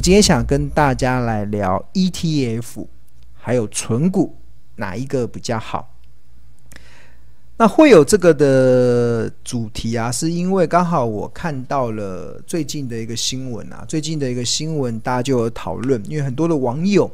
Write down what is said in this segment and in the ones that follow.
们今天想跟大家来聊 ETF，还有存股哪一个比较好？那会有这个的主题啊，是因为刚好我看到了最近的一个新闻啊，最近的一个新闻大家就有讨论，因为很多的网友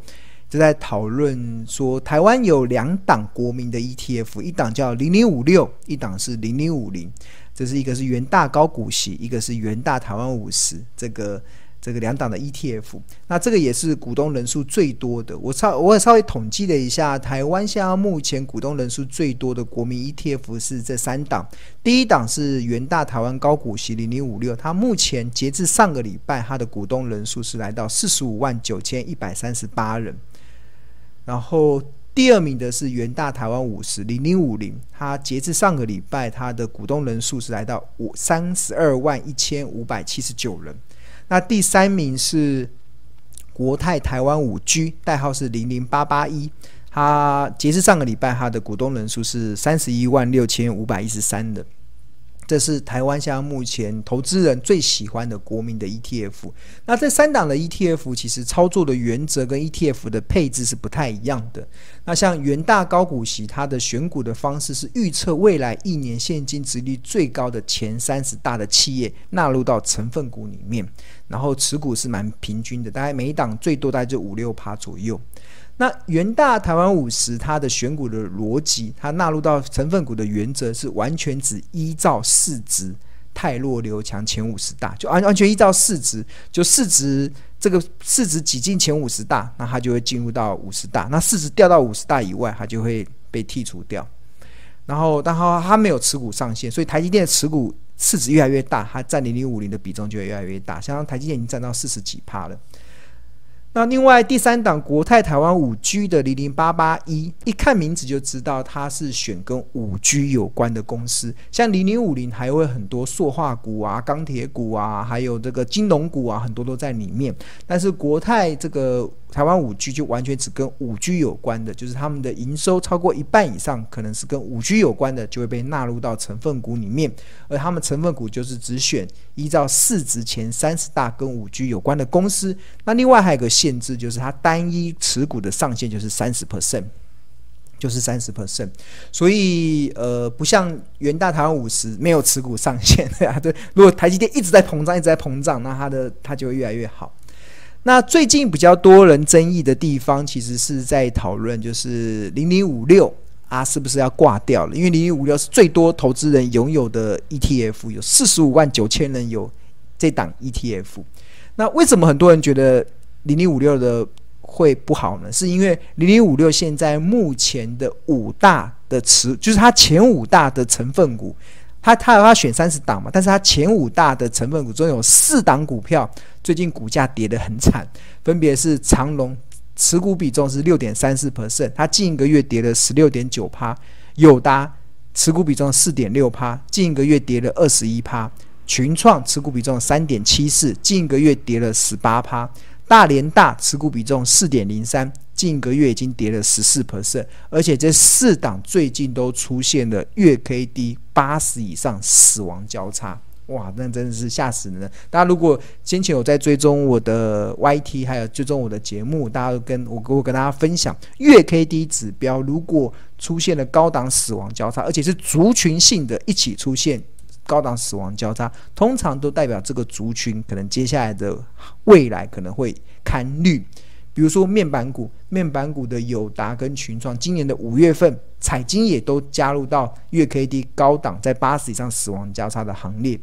就在讨论说，台湾有两档国民的 ETF，一档叫零零五六，一档是零零五零。这是一个是元大高股息，一个是元大台湾五十，这个这个两档的 ETF，那这个也是股东人数最多的。我稍我也稍微统计了一下，台湾现在目前股东人数最多的国民 ETF 是这三档。第一档是元大台湾高股息零零五六，它目前截至上个礼拜，它的股东人数是来到四十五万九千一百三十八人，然后。第二名的是元大台湾五十零零五零，它截至上个礼拜，它的股东人数是来到五三十二万一千五百七十九人。那第三名是国泰台湾五 G，代号是零零八八一，它截至上个礼拜，它的股东人数是三十一万六千五百一十三人。这是台湾现在目前投资人最喜欢的国民的 ETF。那这三档的 ETF 其实操作的原则跟 ETF 的配置是不太一样的。那像元大高股息，它的选股的方式是预测未来一年现金殖利率最高的前三十大的企业纳入到成分股里面，然后持股是蛮平均的，大概每一档最多大概就五六趴左右。那元大台湾五十，它的选股的逻辑，它纳入到成分股的原则是完全只依照市值泰弱留强前五十大，就完完全依照市值，就市值这个市值挤进前五十大，那它就会进入到五十大。那市值掉到五十大以外，它就会被剔除掉。然后，然后它没有持股上限，所以台积电的持股市值越来越大，它占零零五零的比重就会越来越大。像台积电已经占到四十几趴了。那另外第三档国泰台湾五 G 的零零八八一，一看名字就知道它是选跟五 G 有关的公司，像零零五零还会很多塑化股啊、钢铁股啊，还有这个金融股啊，很多都在里面。但是国泰这个。台湾五 G 就完全只跟五 G 有关的，就是他们的营收超过一半以上，可能是跟五 G 有关的，就会被纳入到成分股里面。而他们成分股就是只选依照市值前三十大跟五 G 有关的公司。那另外还有个新限制，就是它单一持股的上限就是三十 percent，就是三十 percent。所以呃，不像元大台湾五十没有持股上限，对啊，对。如果台积电一直在膨胀，一直在膨胀，那它的它就会越来越好。那最近比较多人争议的地方，其实是在讨论，就是零零五六啊，是不是要挂掉了？因为零零五六是最多投资人拥有的 ETF，有四十五万九千人有这档 ETF。那为什么很多人觉得零零五六的会不好呢？是因为零零五六现在目前的五大的持，就是它前五大的成分股。它它它选三十档嘛，但是它前五大的成分股中有四档股票最近股价跌得很惨，分别是长荣持股比重是六点三四 percent，它近一个月跌了十六点九趴；友达持股比重四点六趴，近一个月跌了二十一趴；群创持股比重三点七四，近一个月跌了十八趴；大连大持股比重四点零三。近一个月已经跌了十四 percent，而且这四档最近都出现了月 K D 八十以上死亡交叉，哇，那真的是吓死人了！大家如果先前有在追踪我的 YT，还有追踪我的节目，大家都跟我我跟大家分享，月 K D 指标如果出现了高档死亡交叉，而且是族群性的一起出现高档死亡交叉，通常都代表这个族群可能接下来的未来可能会看绿。比如说面板股，面板股的友达跟群创，今年的五月份，彩晶也都加入到月 K D 高档，在八十以上死亡交叉的行列。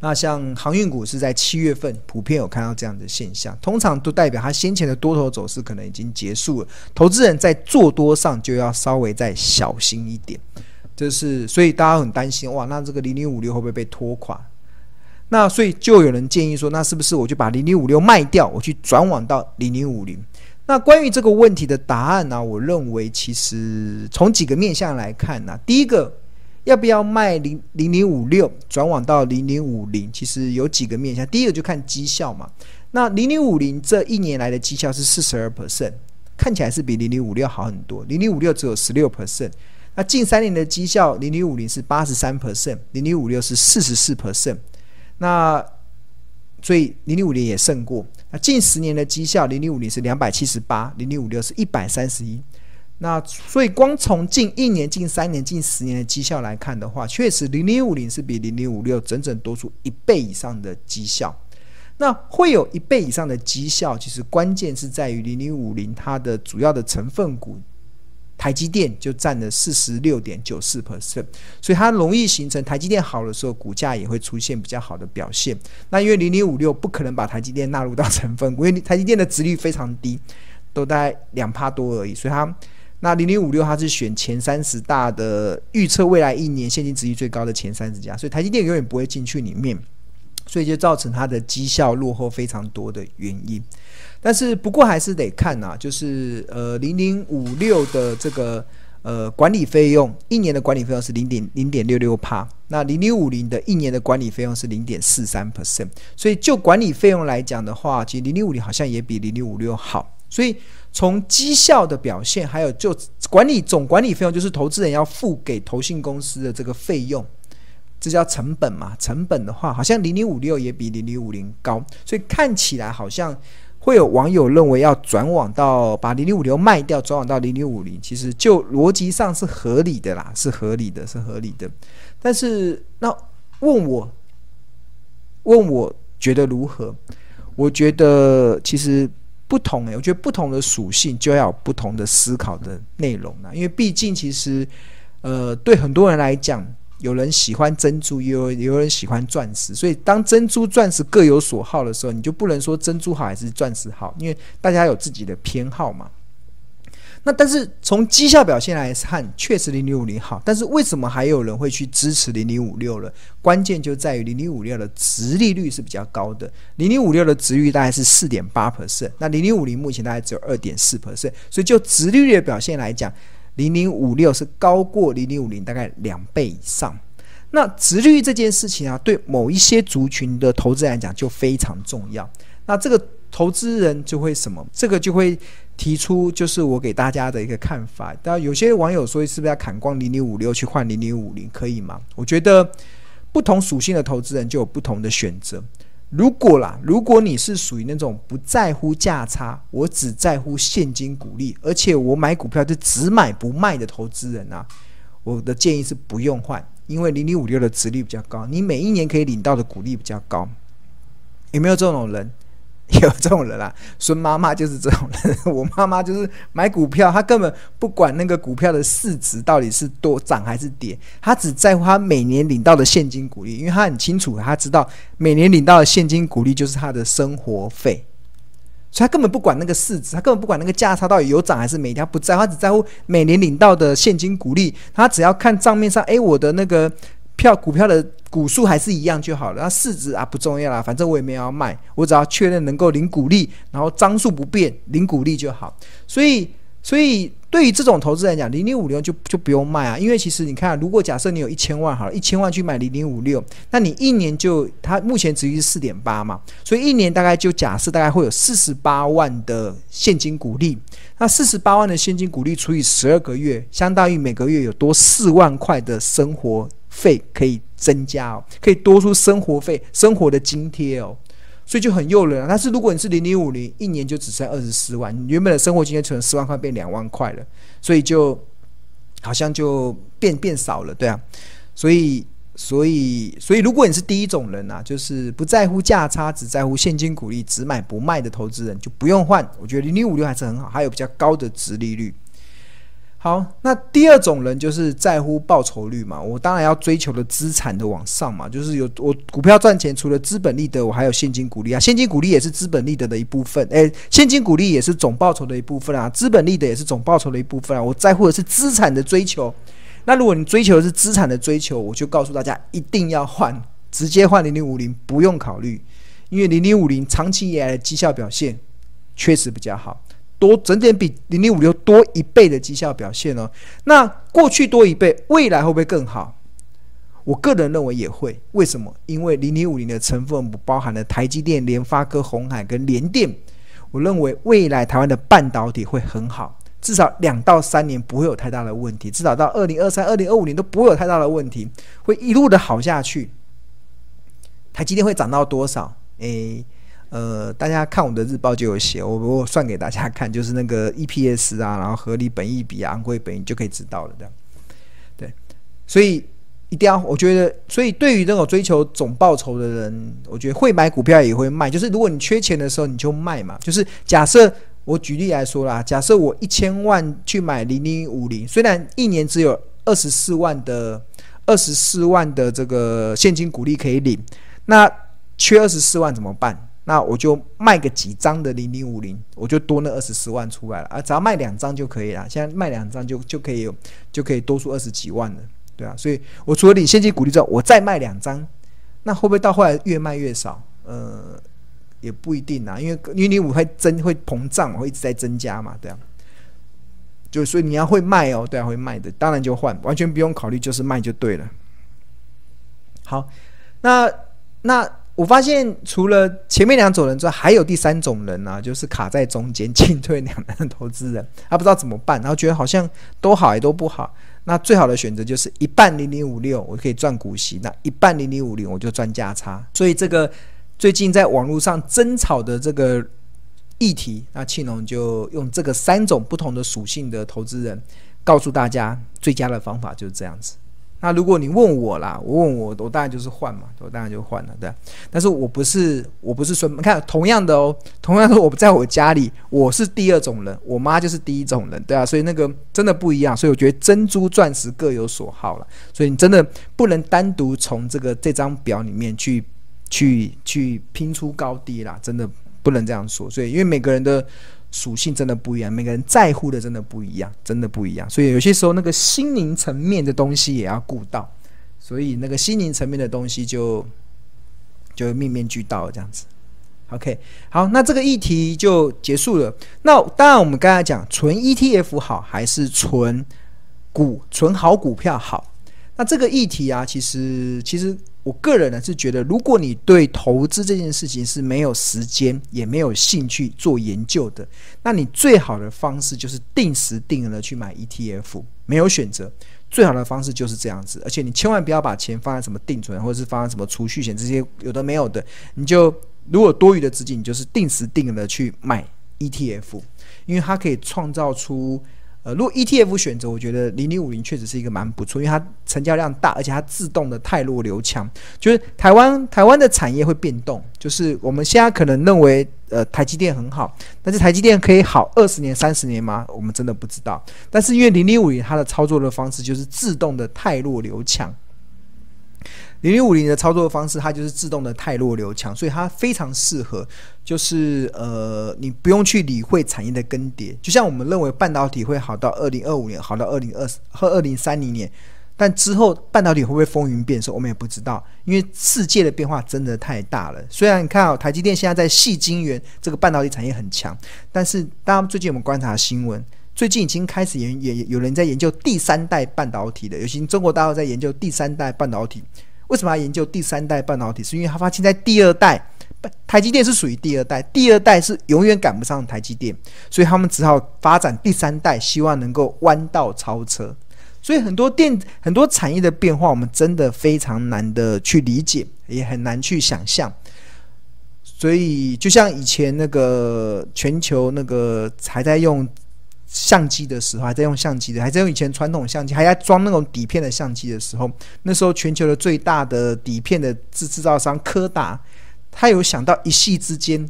那像航运股是在七月份普遍有看到这样的现象，通常都代表它先前的多头走势可能已经结束了，投资人在做多上就要稍微再小心一点。就是所以大家很担心，哇，那这个零零五六会不会被拖垮？那所以就有人建议说，那是不是我就把零零五六卖掉，我去转往到零零五零？那关于这个问题的答案呢、我认为其实从几个面向来看呢、第一个要不要卖零零零五六转往到零零五零？其实有几个面向，第一个就看绩效嘛。那零零五零这一年来的绩效是四十二 percent，看起来是比零零五六好很多。零零五六只有十六 percent，那近三年的绩效，零零五零是八十三 percent，零零五六是四十四 percent。那所以零零五零也胜过。那近十年的绩效，零零五零是两百七十八，零零五六是一百三十一。那所以光从近一年、近三年、近十年的绩效来看的话，确实零零五零是比零零五六整整多出一倍以上的绩效。那会有一倍以上的绩效，其实关键是在于零零五零它的主要的成分股。台积电就占了四十六点九四 percent，所以它容易形成台积电好的时候，股价也会出现比较好的表现。那因为零零五六不可能把台积电纳入到成分股，因为台积电的值率非常低，都大概两趴多而已。所以它那零零五六它是选前三十大的预测未来一年现金值率最高的前三十家，所以台积电永远不会进去里面，所以就造成它的绩效落后非常多的原因。但是不过还是得看、啊，就是呃零零五六的这个呃管理费用，一年的管理费用是零点零点六六趴，那零零五零的一年的管理费用是零点四三 percent，所以就管理费用来讲的话，其实零零五零好像也比零零五六好，所以从绩效的表现，还有就管理总管理费用，就是投资人要付给投信公司的这个费用，这叫成本嘛，成本的话，好像零零五六也比零零五零高，所以看起来好像。会有网友认为要转网到把零零五六卖掉，转网到零零五零，其实就逻辑上是合理的啦，是合理的，是合理的。但是那问我，问我觉得如何？我觉得其实不同诶、我觉得不同的属性就要有不同的思考的内容啦，因为毕竟其实呃，对很多人来讲。有人喜欢珍珠，也有有人喜欢钻石，所以当珍珠、钻石各有所好的时候，你就不能说珍珠好还是钻石好，因为大家有自己的偏好嘛。那但是从绩效表现来看，确实零零五零好，但是为什么还有人会去支持零零五六了？关键就在于零零五六的殖利率是比较高的，零零五六的殖利率大概是四点八 percent，那零零五零目前大概只有二点四 percent，所以就殖利率的表现来讲。零零五六是高过零零五零大概两倍以上，那殖利率这件事情啊，对某一些族群的投资来讲就非常重要。那这个投资人就会什么？这个就会提出，就是我给大家的一个看法。当然，有些网友说，是不是要砍光零零五六去换零零五零，可以吗？我觉得不同属性的投资人就有不同的选择。如果啦，如果你是属于那种不在乎价差，我只在乎现金股利，而且我买股票就只买不卖的投资人啊，我的建议是不用换，因为零零五六的值率比较高，你每一年可以领到的股利比较高，有没有这种人？有这种人啊，孙妈妈就是这种人。我妈妈就是买股票，她根本不管那个股票的市值到底是多涨还是跌，她只在乎她每年领到的现金股利，因为她很清楚，她知道每年领到的现金股利就是她的生活费，所以她根本不管那个市值，她根本不管那个价差到底有涨还是没，她不在乎，她只在乎每年领到的现金股利。她只要看账面上，诶，我的那个。票股票的股数还是一样就好了，那市值啊不重要啦，反正我也没有要卖，我只要确认能够领股利，然后张数不变，领股利就好。所以，所以对于这种投资来讲，零零五六就就不用卖啊，因为其实你看，如果假设你有一千万好了，一千万去买零零五六，那你一年就它目前殖利率是四点八嘛，所以一年大概就假设大概会有四十八万的现金股利，那四十八万的现金股利除以十二个月，相当于每个月有多四万块的生活。费可以增加哦，可以多出生活费、生活的津贴哦，所以就很诱人啊。但是如果你是零零五零，一年就只剩二十四万，你原本的生活津贴存四万块变两万块了，所以就好像就变变少了，对啊。所以，所以，所以，如果你是第一种人啊，就是不在乎价差，只在乎现金股利，只买不卖的投资人，就不用换。我觉得零零五六还是很好，还有比较高的殖利率。好，那第二种人就是在乎报酬率嘛，我当然要追求的资产的往上嘛，就是有我股票赚钱，除了资本利得，我还有现金股利啊，现金股利也是资本利得的一部分，诶，现金股利也是总报酬的一部分啊，资本利得也是总报酬的一部分啊，我在乎的是资产的追求。那如果你追求的是资产的追求，我就告诉大家一定要换，直接换零零五零，不用考虑，因为零零五零长期以来的绩效表现确实比较好。多整点比零零五六多一倍的绩效表现哦，那过去多一倍，未来会不会更好？我个人认为也会。为什么？因为零零五零的成分包含了台积电、联发科、鸿海跟联电。我认为未来台湾的半导体会很好，至少两到三年不会有太大的问题，至少到二零二三、二零二五年都不会有太大的问题，会一路的好下去。台积电会涨到多少？诶，呃，大家看我的日报就有写，我我算给大家看，就是那个 EPS 啊，然后合理本益比啊，昂贵本益就可以知道了，这样。对，所以一定要，我觉得，所以对于这种追求总报酬的人，我觉得会买股票也会卖，就是如果你缺钱的时候你就卖嘛，就是假设。我举例来说啦，假设我一千万去买零零五零，虽然一年只有二十四万的二十四万的这个现金股利可以领，那缺二十四万怎么办？那我就卖个几张的零零五零，我就多那二十四万出来了啊！只要卖两张就可以了，现在卖两张就就可以有就可以多出二十几万了，对啊，所以我除了领现金股利之后，我再卖两张，那会不会到后来越卖越少？呃。也不一定啊，因为零零五会增会膨胀，会一直在增加嘛，对啊。就所以你要会卖哦，对啊，会卖的，当然就换，完全不用考虑，就是卖就对了。好，那那我发现除了前面两种人之外，还有第三种人啊，就是卡在中间进退两难的投资人，他不知道怎么办，然后觉得好像都好也都不好。那最好的选择就是一半零零五六，我可以赚股息；那一半零零五零，我就赚价差。所以这个。最近在网络上争吵的这个议题，那庆隆就用这个三种不同的属性的投资人，告诉大家最佳的方法就是这样子。那如果你问我啦，我问我，我当然就是换嘛，我当然就换了，对。但是我不是，我不是说，你看同样的哦，同样的，我不在我家里，我是第二种人，我妈就是第一种人，对啊，所以那个真的不一样。所以我觉得珍珠钻石各有所好了，所以你真的不能单独从这个这张表里面去。去去拼出高低啦，真的不能这样说。所以，因为每个人的属性真的不一样，每个人在乎的真的不一样，真的不一样。所以有些时候那个心灵层面的东西也要顾到。所以那个心灵层面的东西就就面面俱到这样子。OK，好，那这个议题就结束了。那当然，我们刚才讲纯 ETF 好还是纯股纯好股票好？那这个议题啊，其实其实。我个人呢是觉得，如果你对投资这件事情是没有时间也没有兴趣做研究的，那你最好的方式就是定时定额的去买 ETF，没有选择，最好的方式就是这样子。而且你千万不要把钱放在什么定存或者是放在什么储蓄险这些有的没有的，你就如果多余的资金，你就是定时定额的去买 ETF，因为它可以创造出。呃，如果 ETF 选择，我觉得零零五零确实是一个蛮不错，因为它成交量大，而且它自动的太弱流强。就是台湾台湾的产业会变动，就是我们现在可能认为呃台积电很好，但是台积电可以好二十年、三十年吗？我们真的不知道。但是因为零零五零它的操作的方式就是自动的太弱流强。零零五零的操作方式，它就是自动的泰弱流强，所以它非常适合，就是呃，你不用去理会产业的更迭。就像我们认为半导体会好到二零二五年，好到二零二和二零三零年，但之后半导体会不会风云变色，我们也不知道，因为世界的变化真的太大了。虽然你看啊，台积电现在在细晶圆这个半导体产业很强，但是大家最近我们观察新闻，最近已经开始研也有人在研究第三代半导体的，尤其中国大陆在研究第三代半导体。为什么要研究第三代半导体？是因为他发现，在第二代，台积电是属于第二代，第二代是永远赶不上台积电，所以他们只好发展第三代，希望能够弯道超车。所以很多电、很多产业的变化，我们真的非常难的去理解，也很难去想象。所以，就像以前那个全球那个还在用。相机的时候还在用相机的，还在用以前传统相机，还在装那种底片的相机的时候，那时候全球的最大的底片的制制造商柯达，他有想到一夕之间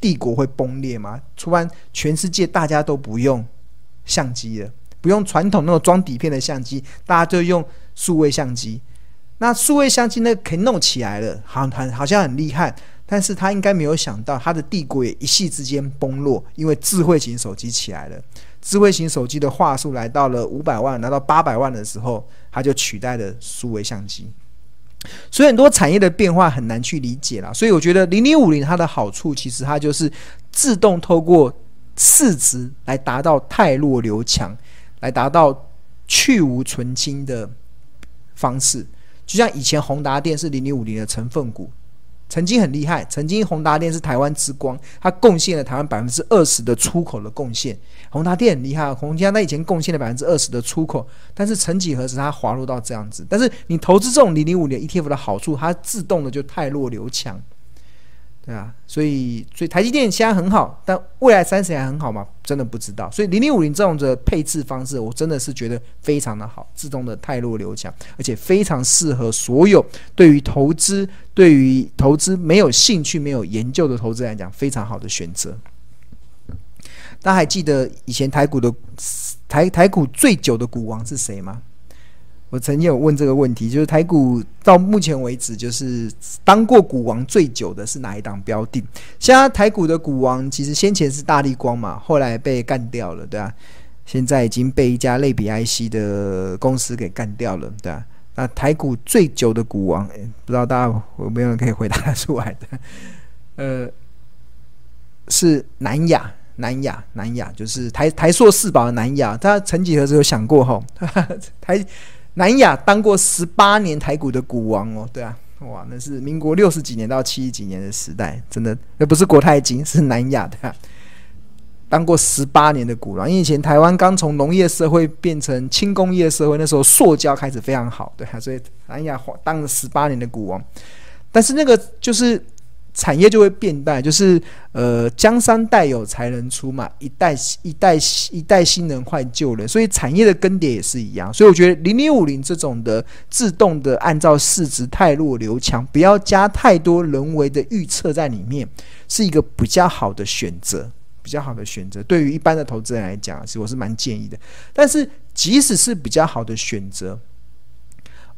帝国会崩裂吗？突然全世界大家都不用相机了，不用传统那种装底片的相机，大家就用数位相机。那数位相机那可以弄起来了，好很好像很厉害，但是他应该没有想到他的帝国也一夕之间崩落，因为智慧型手机起来了。智慧型手机的话术来到了五百万，拿到八百万的时候，它就取代了数位相机。所以很多产业的变化很难去理解啦。所以我觉得零零五零它的好处，其实它就是自动透过市值来达到汰弱留强，来达到去无存清的方式。就像以前宏达电是零零五零的成分股。曾经很厉害，曾经宏达电是台湾之光，它贡献了台湾百分之二十的出口的贡献。宏达电很厉害，宏达电以前贡献了百分之二十的出口，但是曾几何时它滑落到这样子。但是你投资这种零零五年 ETF 的好处，它自动的就太弱留强。对啊，所以所以台积电现在很好，但未来三十年还很好吗？真的不知道。所以零零五零这种的配置方式，我真的是觉得非常的好，自动的太弱留强，而且非常适合所有对于投资、对于投资没有兴趣、没有研究的投资来讲，非常好的选择。大家还记得以前台股的台台股最久的股王是谁吗？我曾经有问这个问题，就是台股到目前为止，就是当过股王最久的是哪一档标的？现在台股的股王其实先前是大力光嘛，后来被干掉了，对吧？现在已经被一家类比 IC 的公司给干掉了，对吧？那台股最久的股王，不知道大家有没有人可以回答出来的？呃，是南亚，南亚，南亚，就是台台硕四宝的南亚。他曾几何时有想过吼，台。南亚当过十八年台股的股王哦，对啊，哇，那是民国六十几年到七十几年的时代，真的，那不是国泰金，是南亚的，啊，当过十八年的股王。因为以前台湾刚从农业社会变成轻工业社会，那时候塑胶开始非常好，对啊，所以南亚当了十八年的股王，但是那个就是。产业就会变淡，就是呃，江山代有才人出嘛，一代一代一代新人换旧人，所以产业的更迭也是一样。所以我觉得零零五零这种的自动的按照市值太弱留强，不要加太多人为的预测在里面，是一个比较好的选择，比较好的选择。对于一般的投资人来讲，是我是蛮建议的。但是即使是比较好的选择。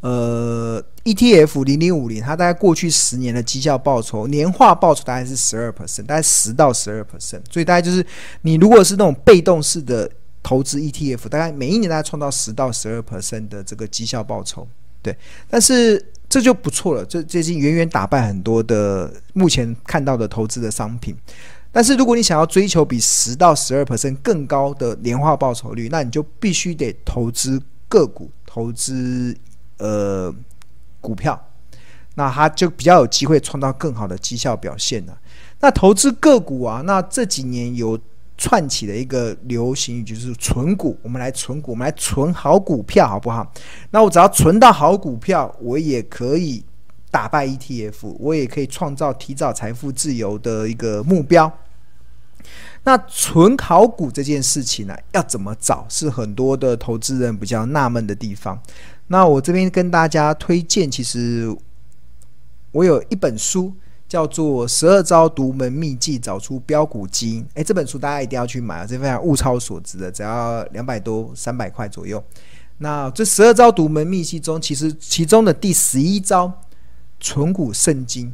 呃，ETF 零零五零，它大概过去十年的绩效报酬年化报酬大概是十二 percent，大概十到十二 percent，所以大概就是你如果是那种被动式的投资 ETF，大概每一年大概创造十到十二 percent 的这个绩效报酬，对，但是这就不错了，这这已经远远打败很多的目前看到的投资的商品。但是如果你想要追求比十到十二 percent 更高的年化报酬率，那你就必须得投资个股，投资。呃，股票，那它就比较有机会创造更好的绩效表现了。那投资个股啊，那这几年有串起的一个流行语就是存股。我们来存股，我们来存好股票，好不好？那我只要存到好股票，我也可以打败 ETF，我也可以创造提早财富自由的一个目标。那存好股这件事情呢、要怎么找？是很多的投资人比较纳闷的地方。那我这边跟大家推荐，其实我有一本书叫做《十二招独门秘技找出标股基因》。诶，这本书大家一定要去买啊，这非常物超所值的，只要两百多、三百块左右。那这十二招独门秘技中，其实其中的第十一招“存股圣经”，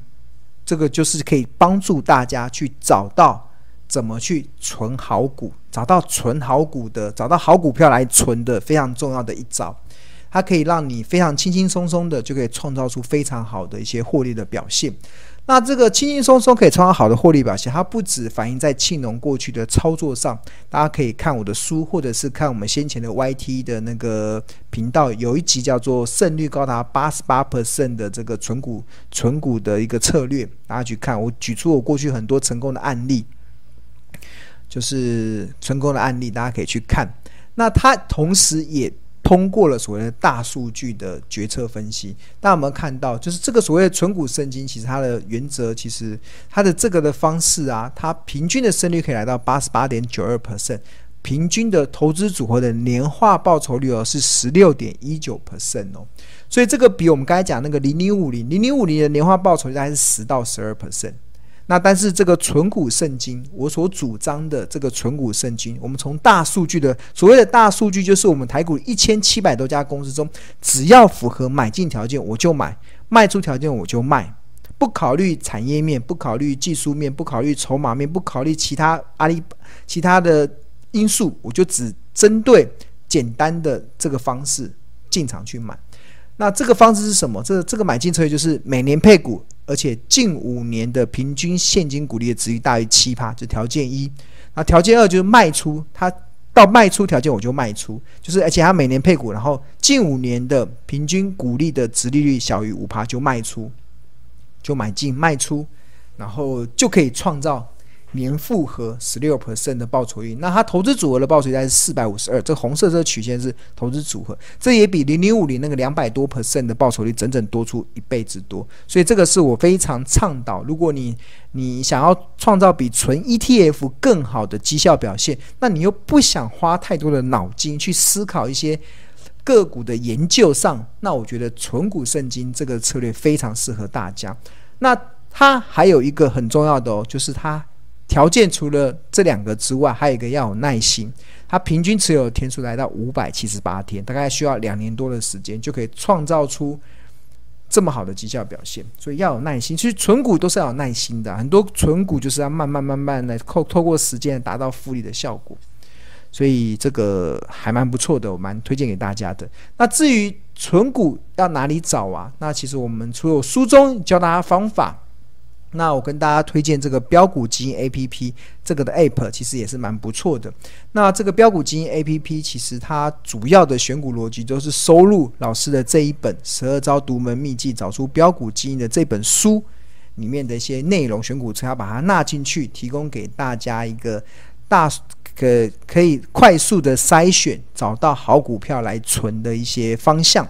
这个就是可以帮助大家去找到怎么去存好股，找到存好股的，找到好股票来存的非常重要的一招。它可以让你非常轻轻松松的就可以创造出非常好的一些获利的表现。那这个轻轻松松可以创造好的获利表现，它不止反映在庆农过去的操作上。大家可以看我的书，或者是看我们先前的 YT 的那个频道，有一集叫做“胜率高达八十八 percent 的这个存股存股的一个策略”，大家去看。我举出我过去很多成功的案例，就是成功的案例，大家可以去看。那它同时也。通过了所谓的大数据的决策分析，大家有没有看到？就是这个所谓的存股圣经，其实它的原则，其实它的这个的方式啊，它平均的胜率可以来到八十八点九二 percent，平均的投资组合的年化报酬率哦是十六点一九 percent 哦，所以这个比我们刚才讲那个零零五零零零五零的年化报酬率大概是十到十二 percent。那但是这个存股圣经，我所主张的这个存股圣经，我们从大数据的所谓的大数据，就是我们台股一千七百多家公司中，只要符合买进条件我就买，卖出条件我就卖，不考虑产业面，不考虑技术面，不考虑筹码面，不考虑其他阿里其他的因素，我就只针对简单的这个方式进场去买。那这个方式是什么？这这个买进策略就是每年配股。而且近五年的平均现金股利的值率大于七趴，就条件一。那条件二就是卖出，它到卖出条件我就卖出，就是而且它每年配股，然后近五年的平均股利的值利率小于五趴就卖出，就买进卖出，然后就可以创造年复合十六 percent 的报酬率，那它投资组合的报酬率是四百五十二，这红色这个曲线是投资组合，这也比零零五零那个两百多 percent 的报酬率整整多出一倍之多，所以这个是我非常倡导，如果你你想要创造比纯 ETF 更好的绩效表现，那你又不想花太多的脑筋去思考一些个股的研究上，那我觉得存股圣经这个策略非常适合大家。那它还有一个很重要的哦，就是它。条件除了这两个之外，还有一个要有耐心。它平均持有天数来到五百七十八天，大概需要两年多的时间，就可以创造出这么好的绩效表现。所以要有耐心。其实存股都是要有耐心的，很多存股就是要慢慢慢慢的透透过时间达到复利的效果。所以这个还蛮不错的，我蛮推荐给大家的。那至于存股要哪里找啊？那其实我们除了书中教大家方法。那我跟大家推荐这个标股基因 A P P，这个的 App 其实也是蛮不错的。那这个标股基因 A P P 其实它主要的选股逻辑都是收录老师的这一本《十二招独门秘技找出标股基因》的这本书里面的一些内容，选股策要把它纳进去，提供给大家一个大可可以快速的筛选，找到好股票来存的一些方向。